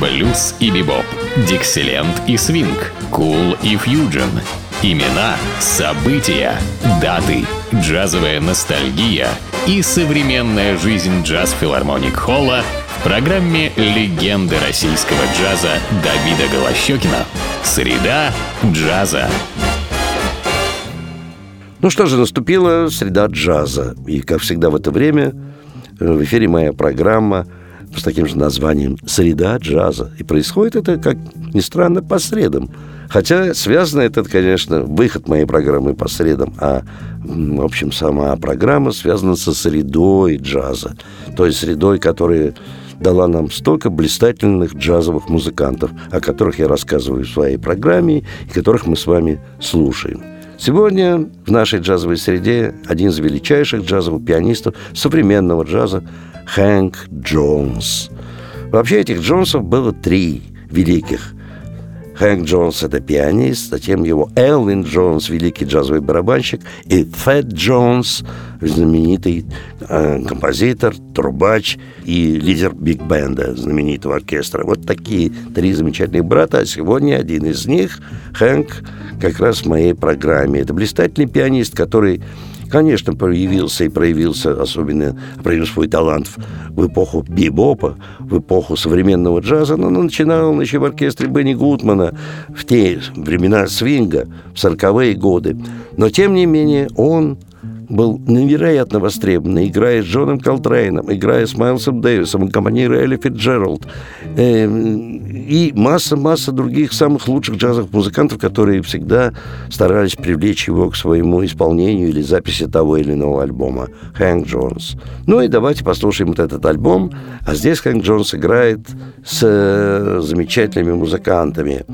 блюз и бибоп, дикселент и свинг, кул и фьюджен. Имена, события, даты, джазовая ностальгия и современная жизнь джаз-филармоник Холла в программе «Легенды российского джаза» Давида Голощекина. Среда джаза. Ну что же, наступила среда джаза. И, как всегда в это время, э, в эфире моя программа с таким же названием «Среда джаза». И происходит это, как ни странно, по средам. Хотя связано это, конечно, выход моей программы по средам, а, в общем, сама программа связана со средой джаза. То есть средой, которая дала нам столько блистательных джазовых музыкантов, о которых я рассказываю в своей программе и которых мы с вами слушаем. Сегодня в нашей джазовой среде один из величайших джазовых пианистов современного джаза Хэнк Джонс. Вообще этих Джонсов было три великих. Хэнк Джонс – это пианист, затем его Элвин Джонс – великий джазовый барабанщик, и Фэт Джонс – знаменитый э, композитор, трубач и лидер биг-бенда, знаменитого оркестра. Вот такие три замечательных брата, а сегодня один из них, Хэнк, как раз в моей программе. Это блистательный пианист, который конечно, проявился и проявился, особенно проявил свой талант в эпоху бибопа, в эпоху современного джаза, но он начинал еще в оркестре Бенни Гудмана в те времена свинга, в сороковые годы. Но, тем не менее, он был невероятно востребован, играя с Джоном Колтрейном, играя с Майлсом Дэвисом, аккомпанируя Элли Фитджеральд. Эм, и масса-масса других самых лучших джазовых музыкантов, которые всегда старались привлечь его к своему исполнению или записи того или иного альбома. Хэнк Джонс. Ну и давайте послушаем вот этот альбом. А здесь Хэнк Джонс играет с э, замечательными музыкантами.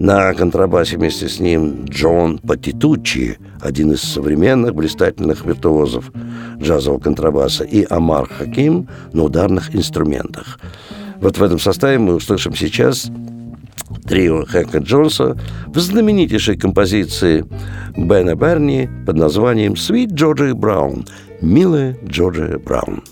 На контрабасе вместе с ним Джон Патитучи, один из современных блистательных виртуозов джазового контрабаса, и Амар Хаким на ударных инструментах. Вот в этом составе мы услышим сейчас трио Хэнка Джонса в знаменитейшей композиции Бена Берни под названием «Sweet Georgia Brown» – «Милая Джорджия Браун».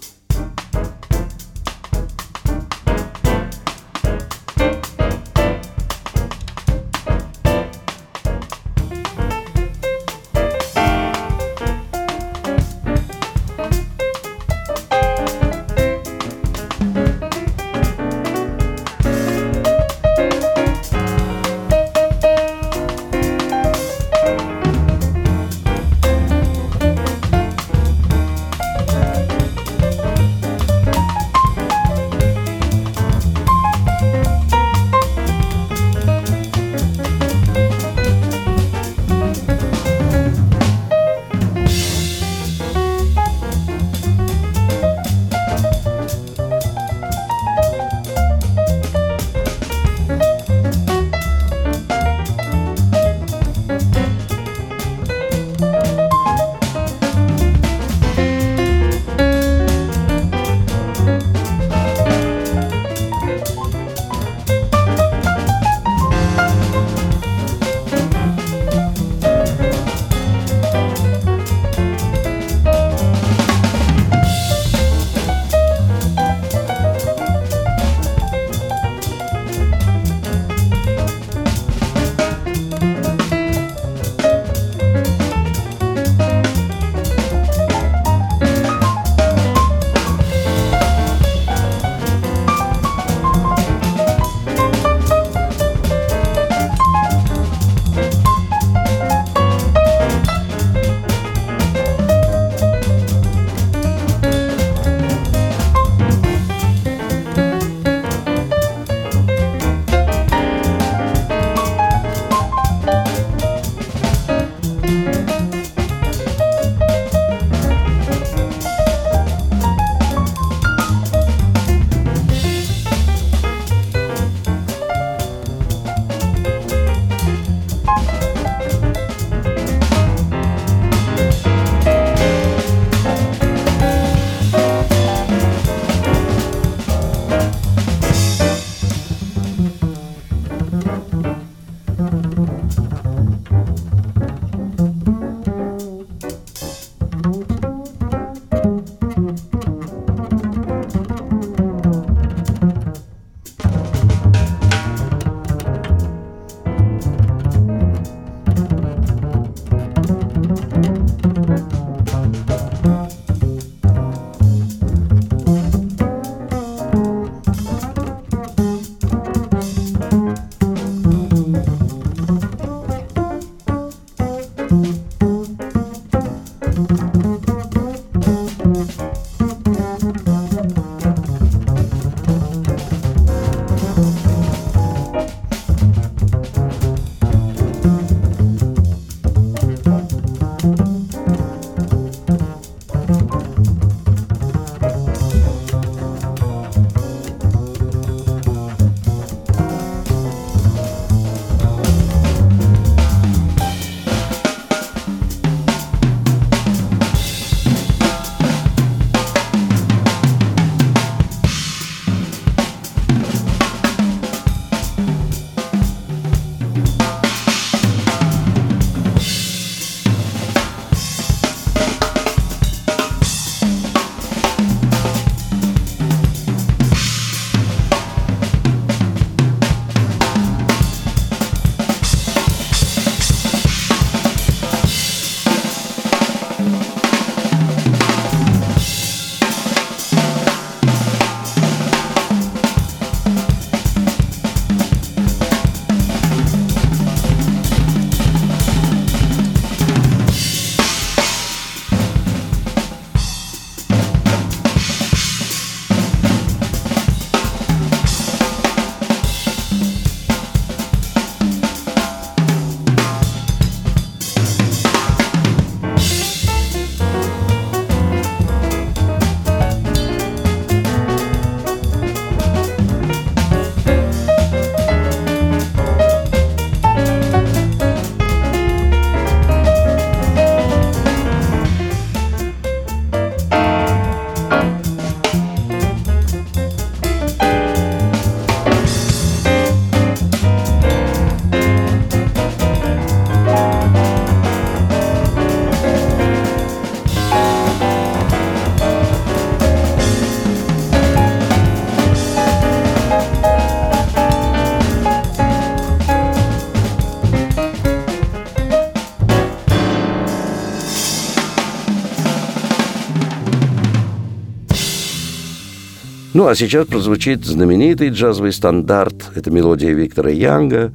Ну, а сейчас прозвучит знаменитый джазовый стандарт. Это мелодия Виктора Янга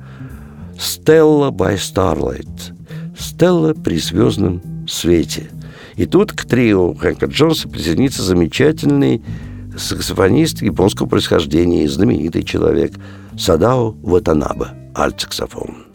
«Stella by Starlight». «Стелла при звездном свете». И тут к трио Хэнка Джонса присоединится замечательный саксофонист японского происхождения, знаменитый человек Садао Ватанаба, альт-саксофон.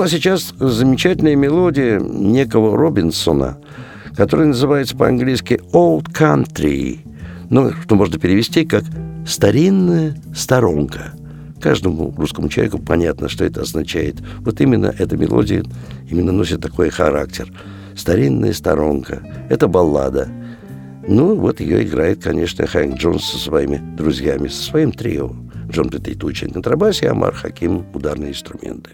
Ну, а сейчас замечательная мелодия некого Робинсона, которая называется по-английски «Old Country», ну, что можно перевести как «старинная сторонка». Каждому русскому человеку понятно, что это означает. Вот именно эта мелодия именно носит такой характер. «Старинная сторонка». Это баллада. Ну, вот ее играет, конечно, Хэнк Джонс со своими друзьями, со своим трио. Джон Петейтуч на контрабасе, Амар Хаким – ударные инструменты.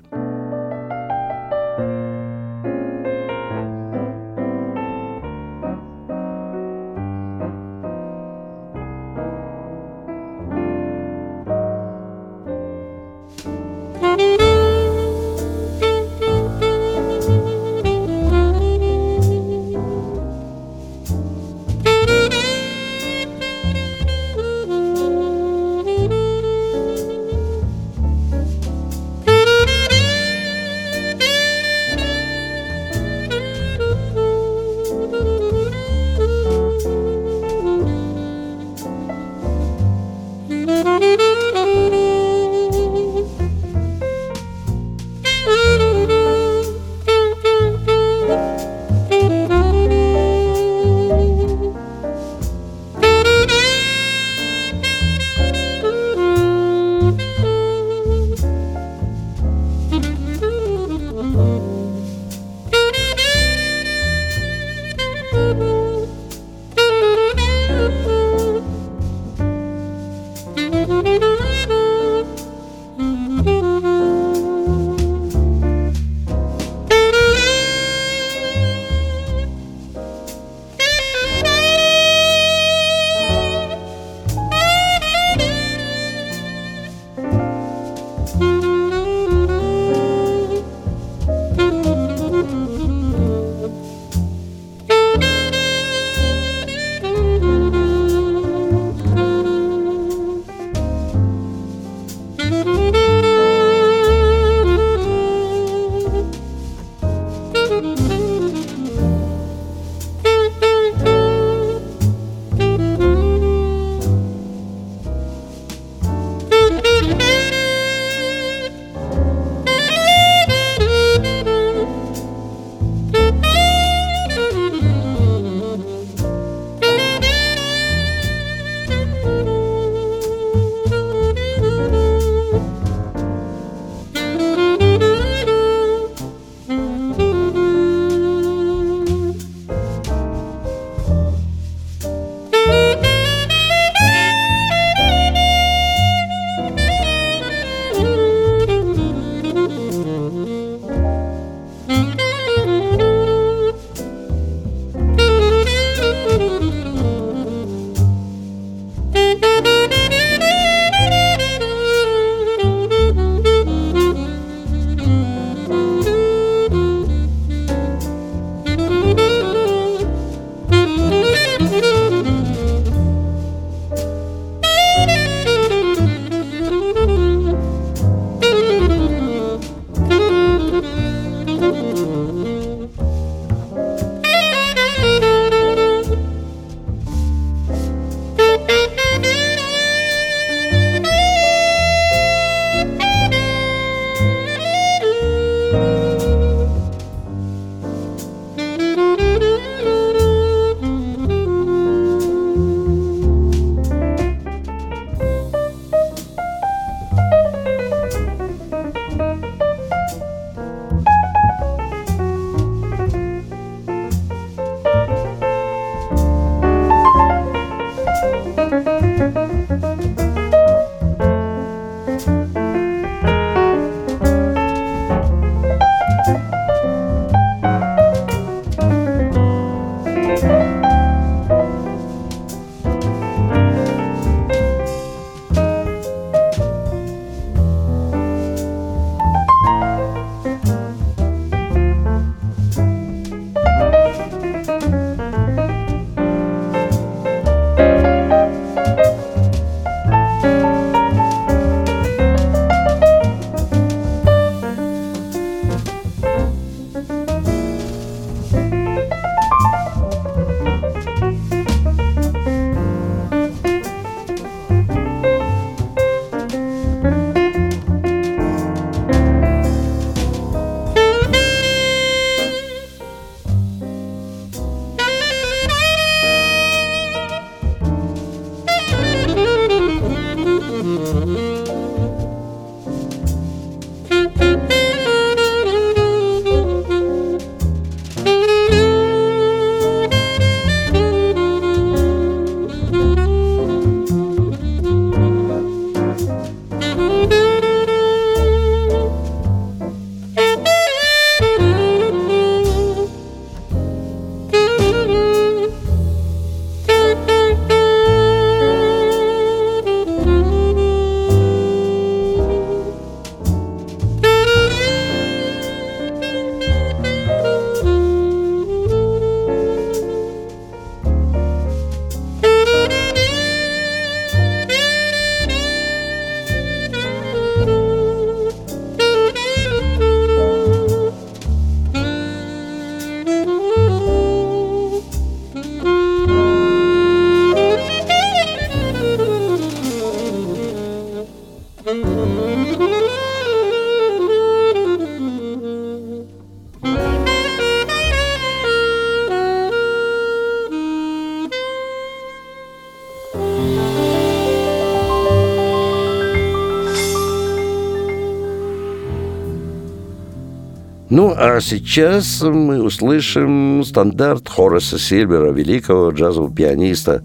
Ну, а сейчас мы услышим стандарт Хорреса Сильвера, великого джазового пианиста,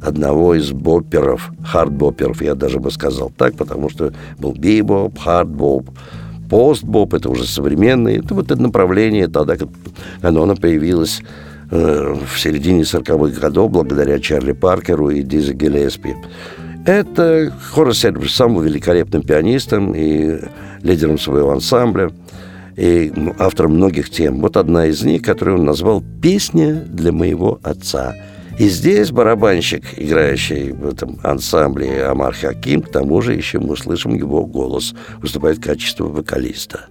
одного из бопперов, хард-бопперов, я даже бы сказал так, потому что был бибоп, хард-боп, пост-боп, это уже современные, это вот это направление тогда, когда оно появилось э, в середине 40-х годов благодаря Чарли Паркеру и Диззи Гиллеспи. Это Хоррес Сильвер самым великолепным пианистом и лидером своего ансамбля – и автором многих тем. Вот одна из них, которую он назвал «Песня для моего отца». И здесь барабанщик, играющий в этом ансамбле Амар Хаким, к тому же еще мы услышим его голос, выступает в качестве вокалиста.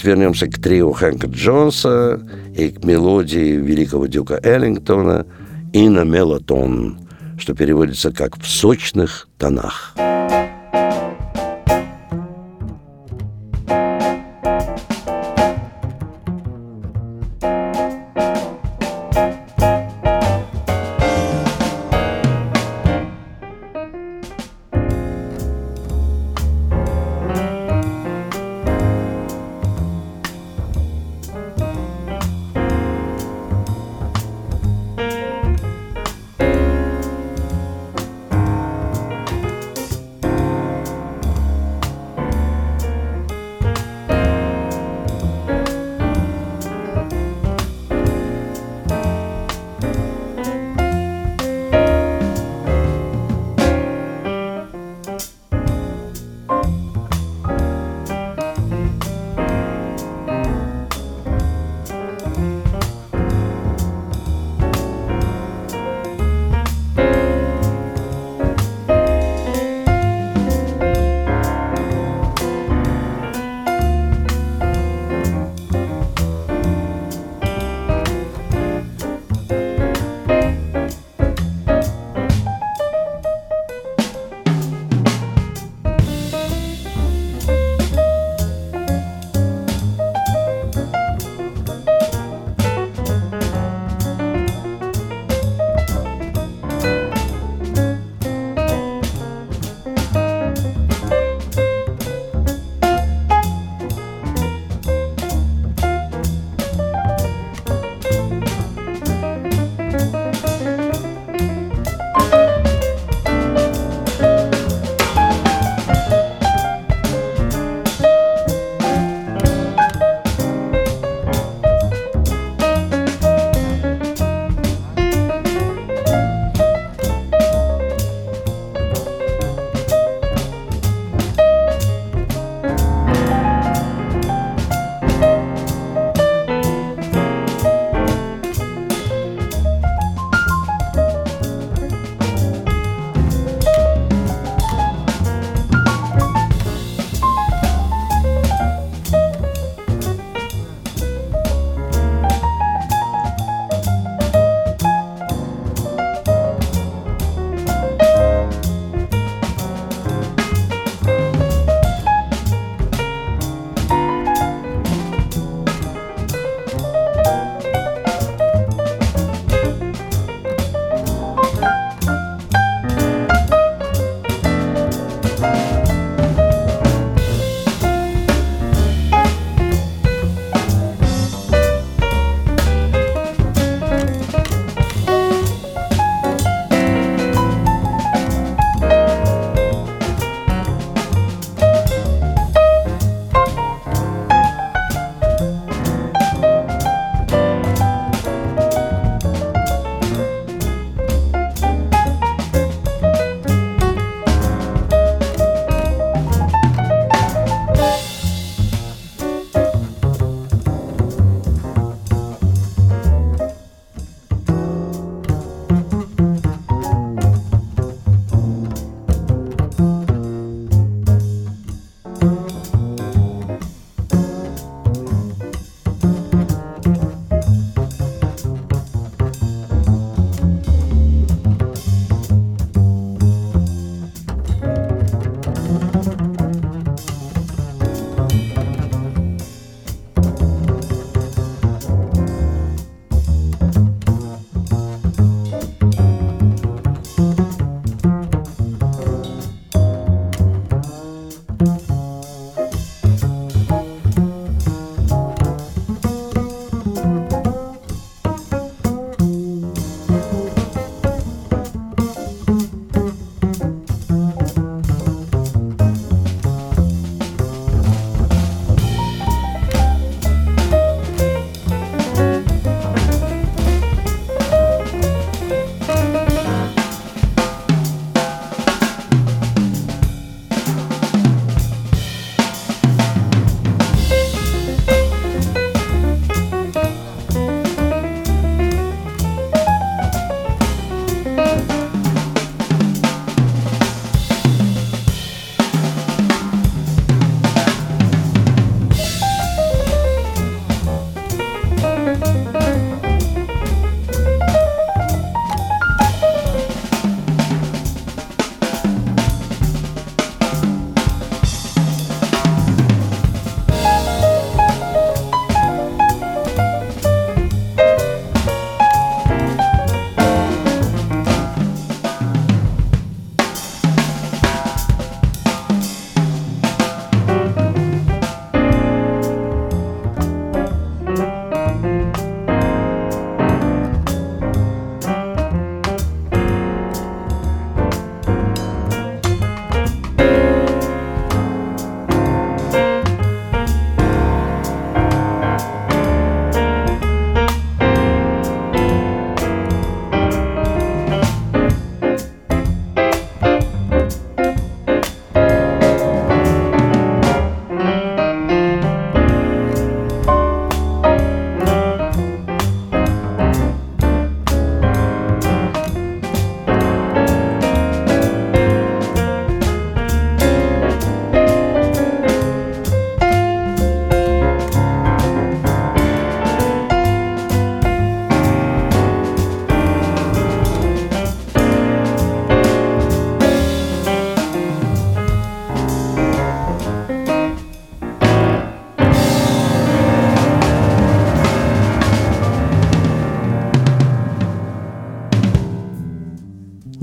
Опять вернемся к трио Хэнка Джонса и к мелодии великого дюка Эллингтона «Ина Мелатон», что переводится как «в сочных тонах».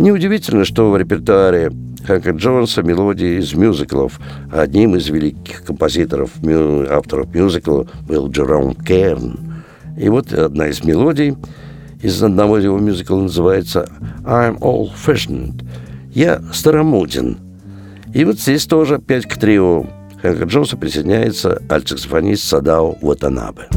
Неудивительно, что в репертуаре Хэнка Джонса мелодии из мюзиклов. Одним из великих композиторов, авторов мюзикла был Джером Керн. И вот одна из мелодий из одного его мюзикла называется «I'm old-fashioned». «Я старомоден». И вот здесь тоже опять к трио Хэнка Джонса присоединяется альтсаксофонист Садао Ватанабе.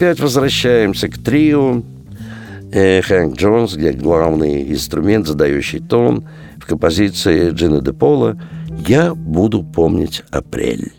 Опять возвращаемся к трио. Э, Хэнк Джонс, где главный инструмент, задающий тон, в композиции Джина де Пола «Я буду помнить апрель».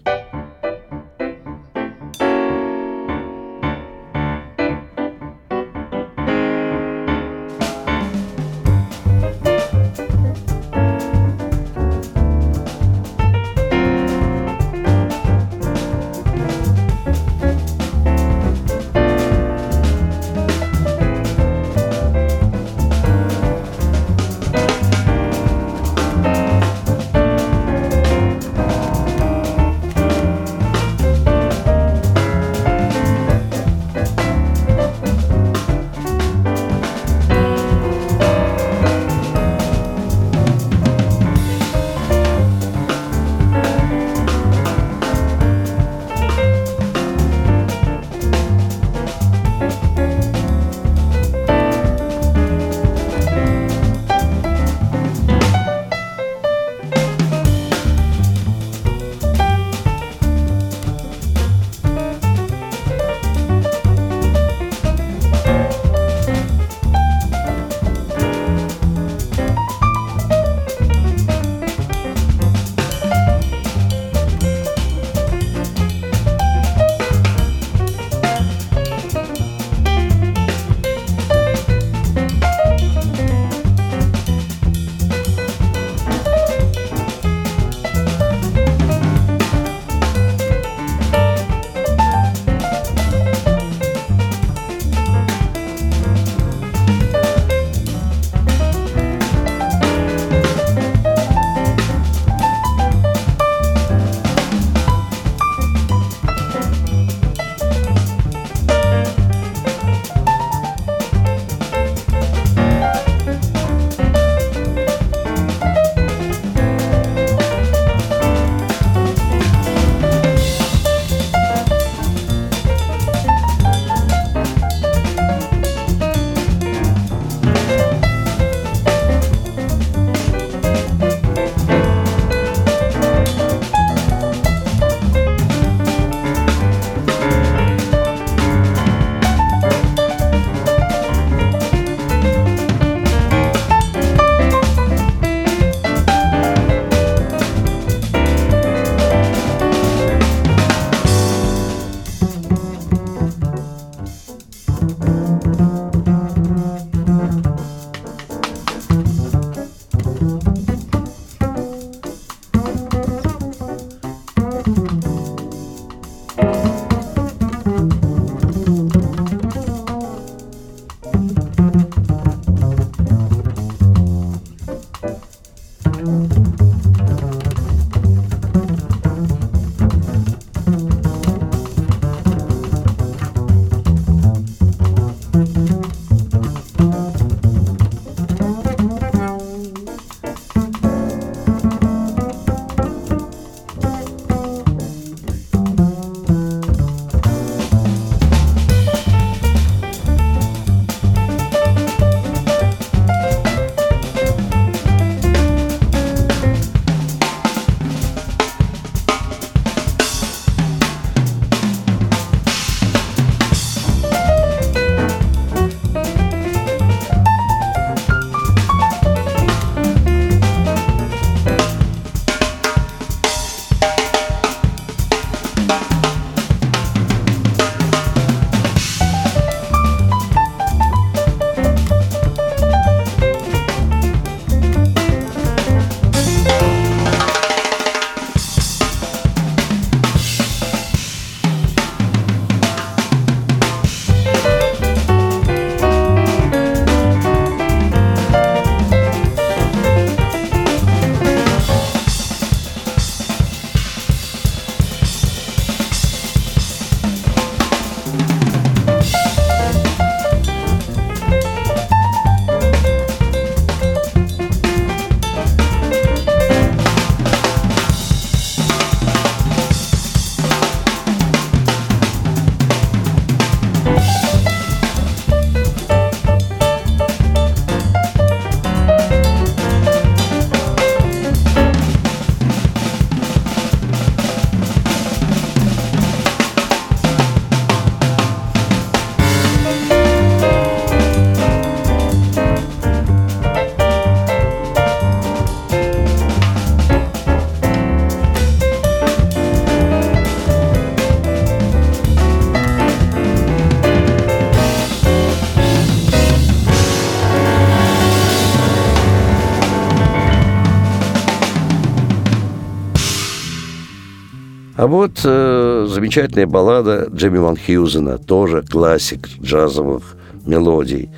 Вот э, замечательная баллада Джимми Ван Хьюзена, тоже классик джазовых мелодий.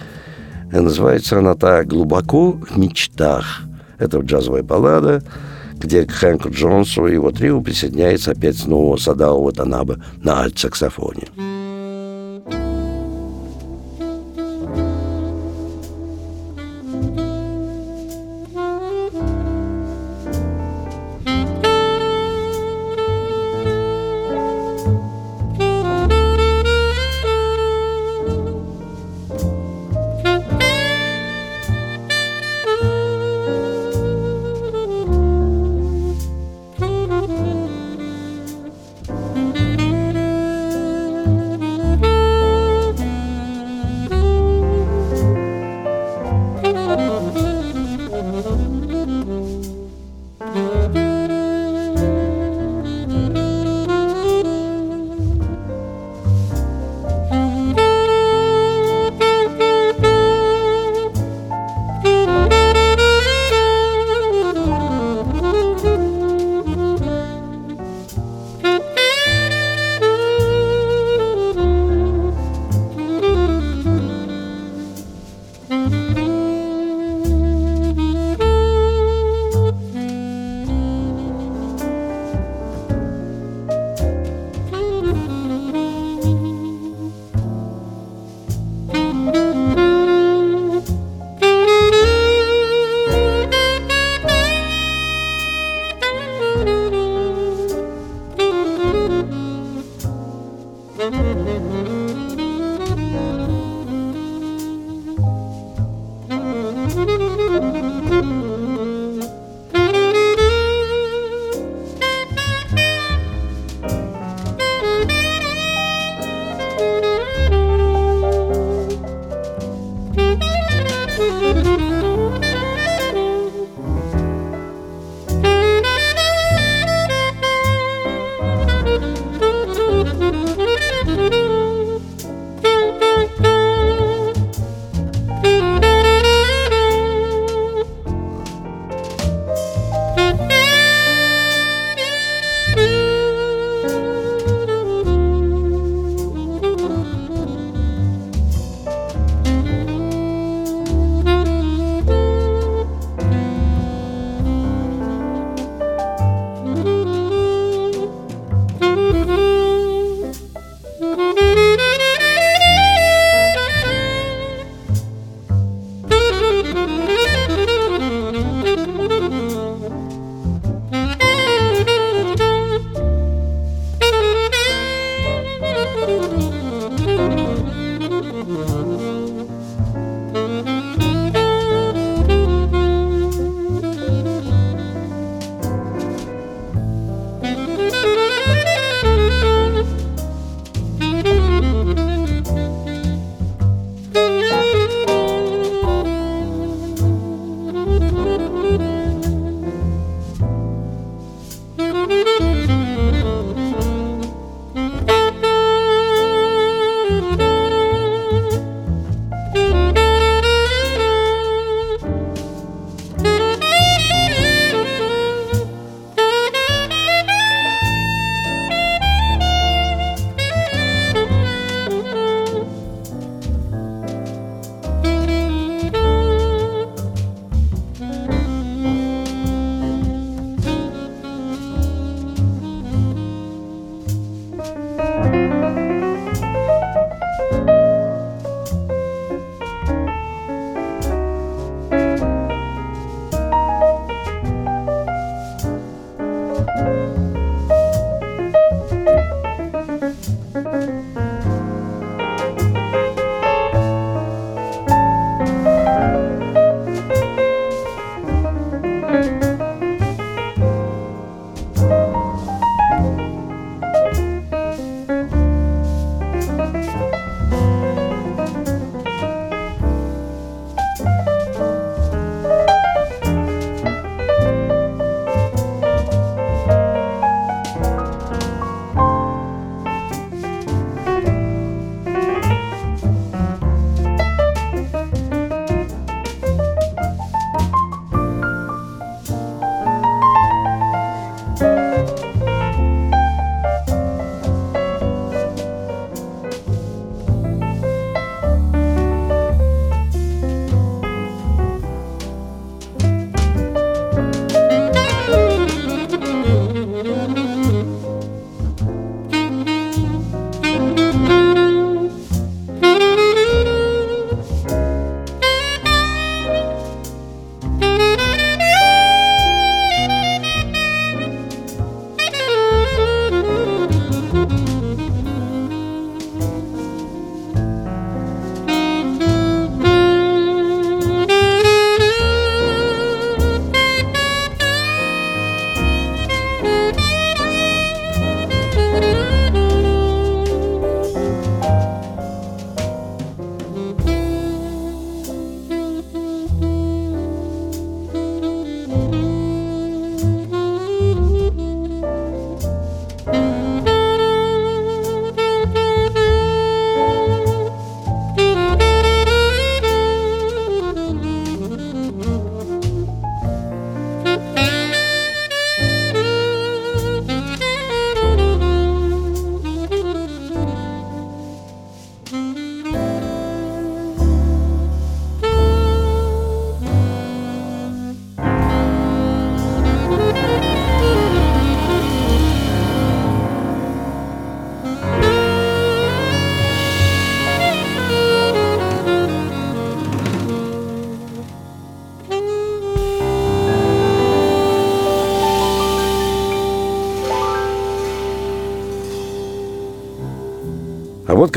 И называется она так «Глубоко в мечтах». Это джазовая баллада, где к Хэнку Джонсу и его трио присоединяется опять снова Садао Ватанаба на альт-саксофоне. А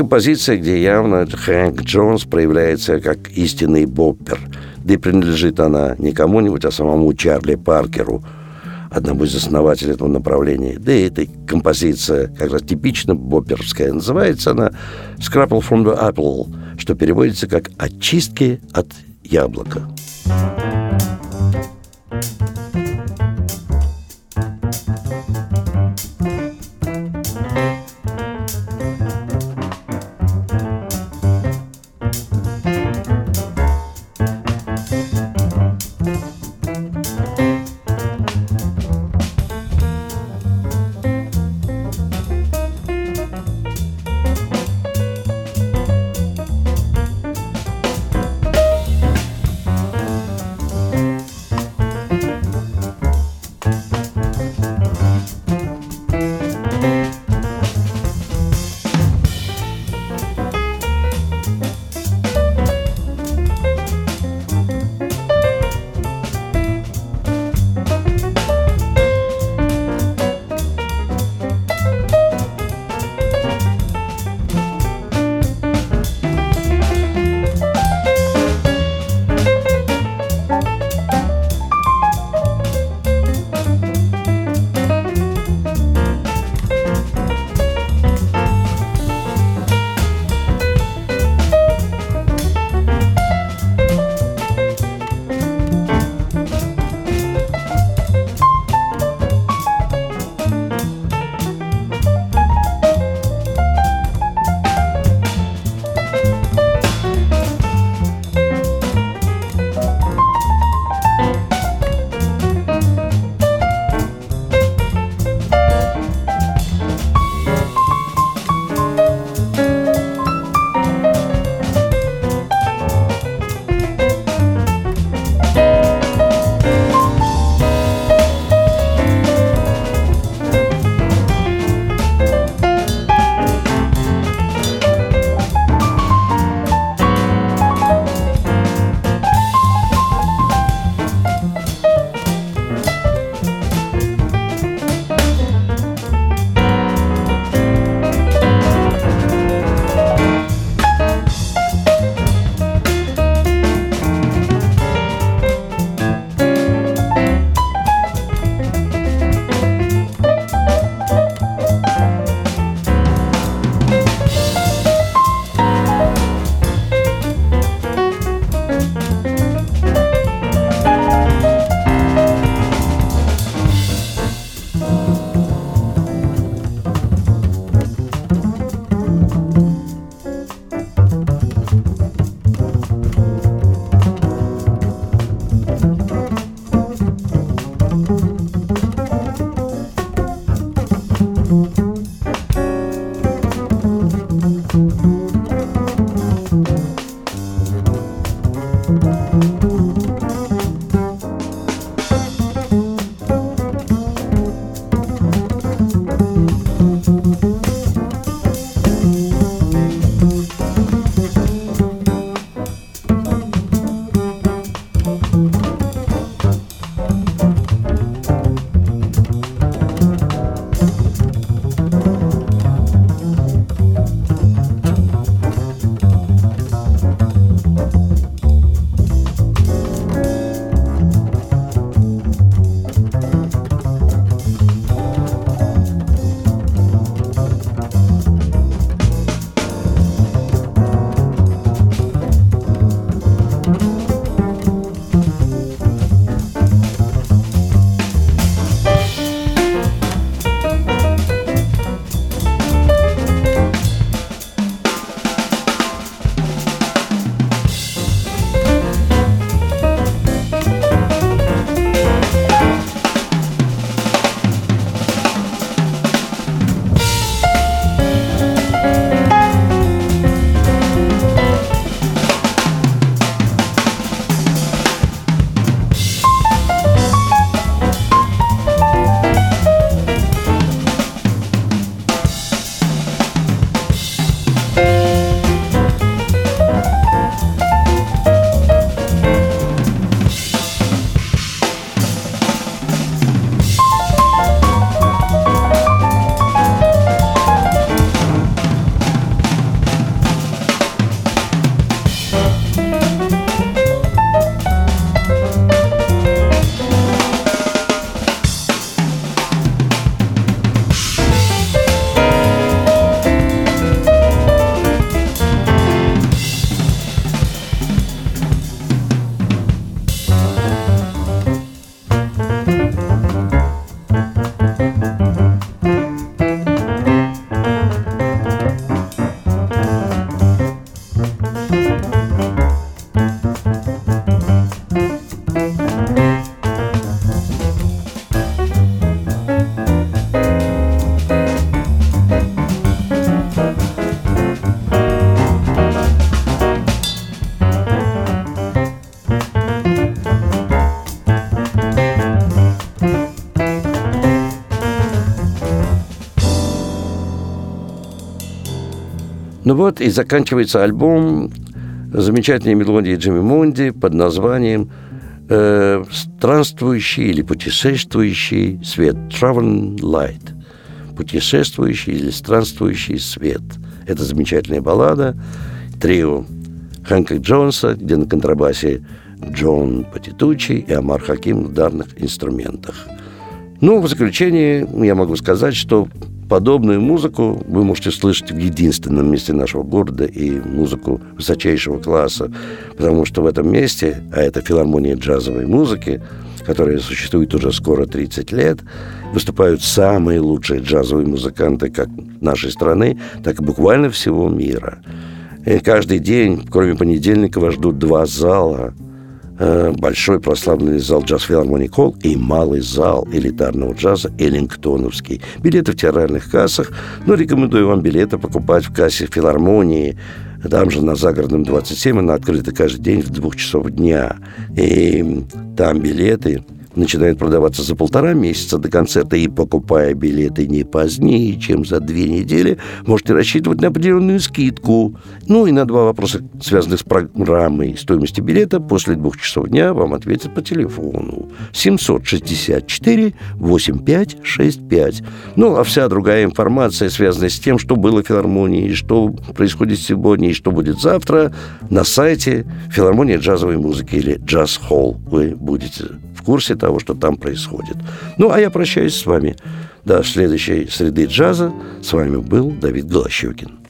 композиция, где явно Хэнк Джонс проявляется как истинный боппер. Да и принадлежит она не кому-нибудь, а самому Чарли Паркеру, одному из основателей этого направления. Да и эта композиция как раз типично бопперская. Называется она «Scrapple from the Apple», что переводится как «очистки от яблока». Ну вот и заканчивается альбом замечательной мелодии Джимми Мунди под названием э, «Странствующий или путешествующий свет» «Traveling Light» путешествующий или странствующий свет. Это замечательная баллада, трио Хэнка Джонса, где на контрабасе Джон Патитучи и Амар Хаким в ударных инструментах. Ну, в заключение я могу сказать, что подобную музыку вы можете слышать в единственном месте нашего города и музыку высочайшего класса, потому что в этом месте, а это филармония джазовой музыки, которая существует уже скоро 30 лет, выступают самые лучшие джазовые музыканты как нашей страны, так и буквально всего мира. И каждый день, кроме понедельника, вас ждут два зала – большой прославленный зал джаз филармоник Холл и малый зал элитарного джаза Эллингтоновский. Билеты в театральных кассах, но рекомендую вам билеты покупать в кассе филармонии. Там же на Загородном 27 она открыта каждый день в двух часов дня. И там билеты начинают продаваться за полтора месяца до концерта, и покупая билеты не позднее, чем за две недели, можете рассчитывать на определенную скидку. Ну и на два вопроса, связанных с программой стоимости билета, после двух часов дня вам ответят по телефону 764 8565. Ну, а вся другая информация, связанная с тем, что было в филармонии, что происходит сегодня и что будет завтра, на сайте филармонии джазовой музыки или Джаз Холл вы будете курсе того, что там происходит. Ну, а я прощаюсь с вами до следующей среды джаза. С вами был Давид Голощекин.